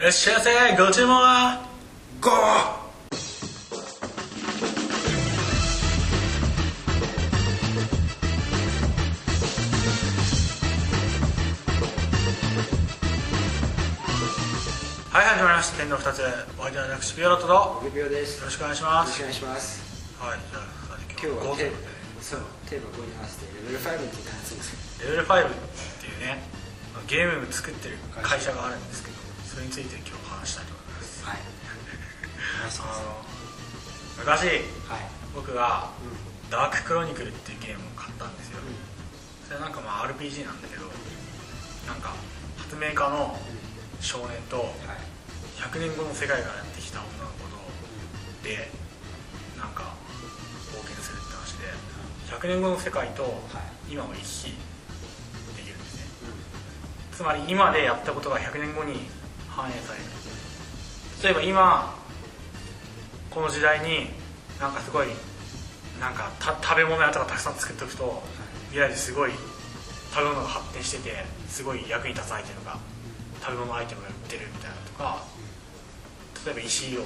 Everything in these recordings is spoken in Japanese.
いらっしゃい？ませご注文は？ゴーはい始まりました。天の二つお相手は私ピオロットと。よ5秒です。ろしくお願いします。よろしくお願いします。はいじゃあ今日はテーマそうテーマ5に合わせてレベル5にですレベル5っていうねゲームを作ってる会社があるんですけどそれについて今日話したいと思います。はい。お願いし昔はい。僕がうん「ダーククロニクル」っていうゲームを買ったんですよ。それなんかまあ RPG なんだけどなんか発明家の少年とはい。100年後の世界からやってきた女の子とでなんか冒険するって話で100年後の世界とはい。今を行き来できるんですね。つまり今でやったことが100年後に反映される例えば今この時代になんかすごいなんかた食べ物屋とかたくさん作っておくと未来ですごい食べ物が発展しててすごい役に立つアイテムが食べ物アイテムが売ってるみたいなとか例えば石を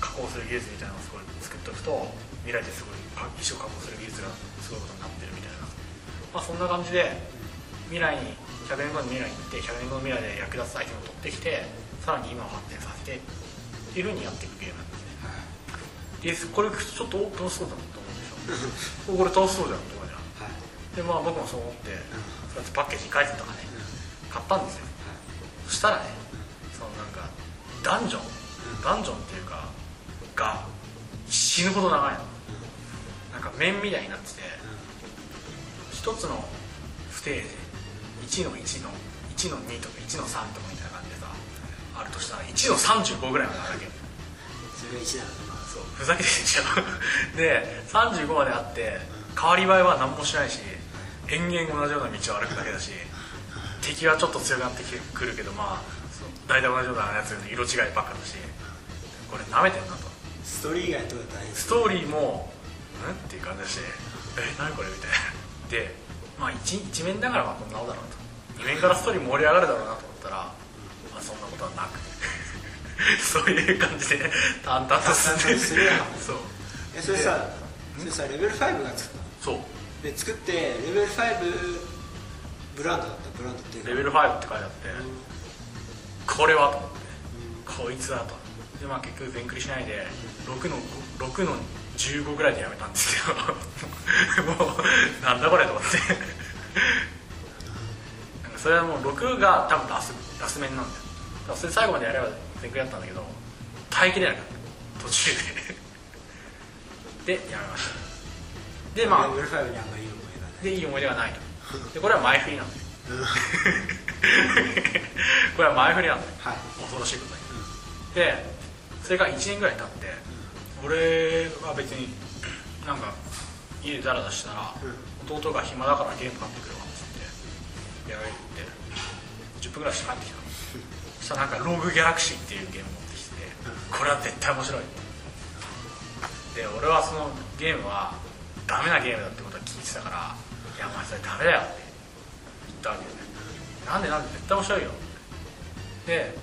加工する技術みたいなのをすごい作っておくと未来ですごい石を加工する技術がすごいことになってるみたいな。まあそんな感じで未来に100年後の未来に行って100年後の未来で役立つアイテムを取ってきてさらに今を発展させてっていうふうにやっていくゲームなんですね。でこれちょっとお楽しそうだなと思うでしょ。これ楽しそうじゃんとかじゃん。はい。でまあ僕もそう思ってそうやってパッケージに書いてたからね。買ったんですよ。そしたらねそのなんかダンジョン。ダンジョンっていうかが死ぬほど長いの。なんか面みたいになってて一つのステージ1の1の1の2とか1の3とかみたいな感じでさあるとしたら1の35ぐらいまであるわけ？それが1な。のそうふざけてるでしょで35まであって変わり映えは何もしないし延々同じような道を歩くだけだし敵はちょっと強くなってくるけどまあ大体同じようなやつの色違いばっかだしこれ舐めてんなと。ストーリー以外どうだったらいいストーリーもうん？っていう感じがしてえ何これ？みたいな。でまあ一一面だからまあこんなことだろうと。二面からストーリー盛り上がるだろうなと思ったら、まあ、そんなことはなく そういう感じで淡々と進んでる。やんそう。えそれさそれさレベル5が作ったの？そう。で作ってレベル5ブランドだった？ブランドっていうか。レベル5って書いてあって、これはと思って、こいつだと。でまあ結局全クリしないで6の6の15ぐらいでやめたんですけど もう なんだこれと思って。なんかそれはもう6が多分ラスラス面なんだよ。だそれ最後までやれば全クリだったんだけど耐えきれなかった。途中で。でやめました。でまあレベル5にあんまりいい思いがない。でいい思い出がないと。でこれは前振りなんだよ。これは前振りなんだよ。はい。恐ろしいことに。でそれが1年ぐらい経って俺は別になんか家でダラダラしたら、弟が暇だからゲーム買ってくるわっつってやめて。10分ぐらいして帰ってきたの。そしたらなんかローグギャラクシーっていうゲーム持ってきててこれは絶対面白いで俺はそのゲームはダメなゲームだってことは聞いてたから「いやお前それダメだよ」って言ったわけよね。なんでなんで絶対面白いよで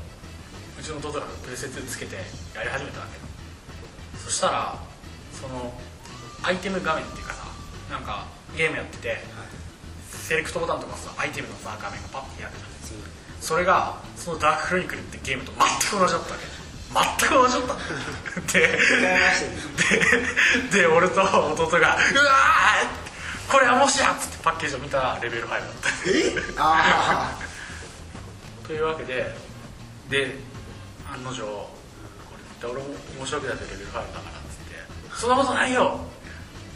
うちの弟がプレステ2つけてやり始めたわけそしたらそのアイテム画面っていうなんかゲームやっててセレクトボタンとかさアイテムのさ画面がパッて開くじゃん。そう。それがそのダーククロニクルってゲームと全く同じだったわけ。全く同じだった。ででで俺と弟が「うわーこれはもしや!」っつってパッケージを見たらレベル5だった。え？あというわけでで案の定これ絶対俺も面白くなってレベル5だからっつって「そんなことないよ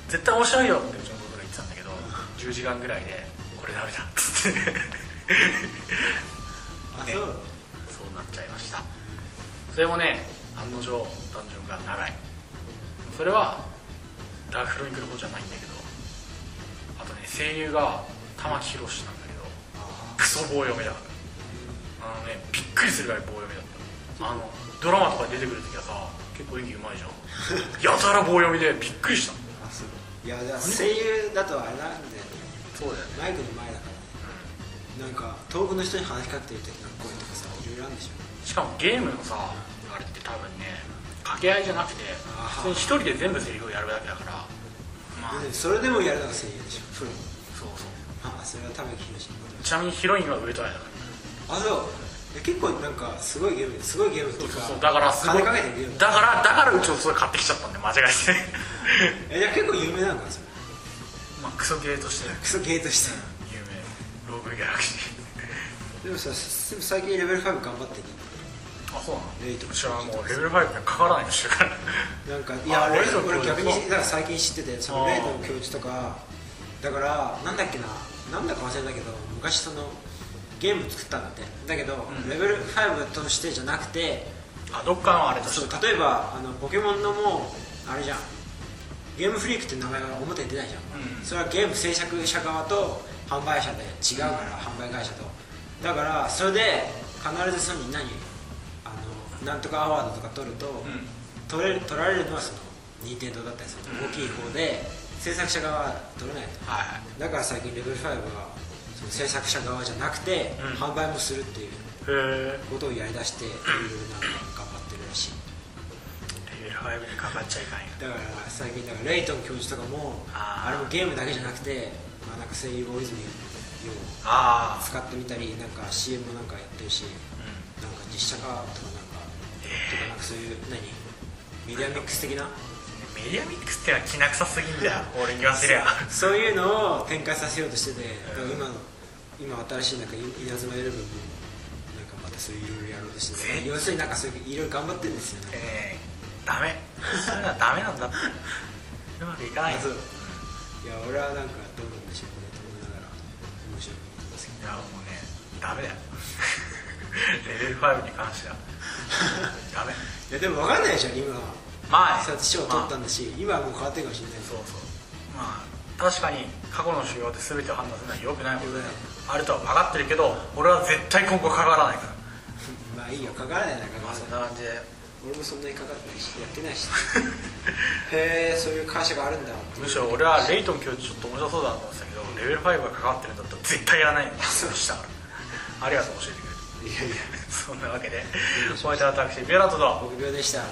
絶対面白いよ」ってうちの弟が言ってたんだけど10時間ぐらいで「これダメだ」っつって。そうそうなっちゃいました。それもね案の定ダンジョンが長い。それはダーククロニクル方じゃないんだけどあとね声優が玉木宏なんだけどクソ棒読みだあのねびっくりするぐらい棒読みだった。あのドラマとかに出てくる時はさ結構演技うまいじゃん。やたら棒読みでびっくりしたいやだ声優だとあれなんだ。よねそうだよね。マイクの前だからね。なんか遠くの人に話しかけてる時の声とかさいろいろあるんでしょしかもゲームのさあれって多分ね掛け合いじゃなくて普通に一人で全部セリフをやるだけだから。まあでそれでもやるのが声優でしょ。プロそうそう。あそれは玉木宏のことちなみにヒロインは上戸彩だからあそう。え結構なんかすごいゲームすごいゲームっていうかそうだから金かけてるゲーム。だからだからうちもそれ買ってきちゃったんで間違えてえじゃあ結構有名なんかそれ。まあクソゲーとして。クソゲーとして。有名。ローグギャラクシー。でもさ最近レベル5頑張ってる。あそうなの？レイトうちはもうレベル5にかからないとしてるからなんかいや俺あレイトの俺逆にだから最近知っててそのレイトの教授とかだからなんだっけななんだか忘れたけど昔そのゲーム作ったんだって。だけど、ん。レベル5としてじゃなくてあどっかのあれとそうして例えばあのポケモンのもうあれじゃん。ゲームフリークって名前が表に出ないじゃん、うん。それはゲーム制作者側と販売者で違うから、販売会社と。だからそれで必ずその何あのなんとかアワードとか取ると、うん。取れる取られるのはその任天堂だったりすると大きい方で制作者側は取れないと。はいはい。だから最近レベル5はその制作者側じゃなくて、うん。販売もするっていうことをやりだしていろいろなんか頑張ってるらしい。レベル5にかかっちゃいかんよだから最近だからレイトン教授とかもあれもゲームだけじゃなくて、まあ、なんか声優大泉洋をああ使ってみたりなんか CM もなんかやってるしうなんか実写化とかなんかとかなんかそういう何？メディアミックス的な？んメディアミックスってのはきな臭すぎんだよ。俺に言わせりゃ。そういうのを展開させようとしててだから今の今新しいなんか稲妻イレブンもなんかまたそういういろいろやろうとしてて要するになんかそういういろいろ頑張ってるんですよ。ねえ。ー、ダメ。それはダメなんだって。うまくいかないいや俺はなんかどうなんでしょうね。と思いながら面白いと思いますけいやもうねダメだよ。レベル5に関しては。ダメ。どいやでも分かんないでしょ今はまあそうやって賞を取ったんだし、今はもう変わってるかもしれない。そうそう。まあ確かに過去の修行で全てを判断するのは良くないことであるとは分かってるけど俺は絶対今後かからないから。まあいいよかからないなかまあらそんな感じで。俺もそんなにかかってないしやってないし。へえそういう会社があるんだむしろ俺はレイトン教授ちょっと面白そうだなと思ってたけどレベル5が関わってるんだったら絶対やらない。よそう。した。からありがとう教えてくれていやいや そんなわけでお相手は私ビオラントと。僕病でした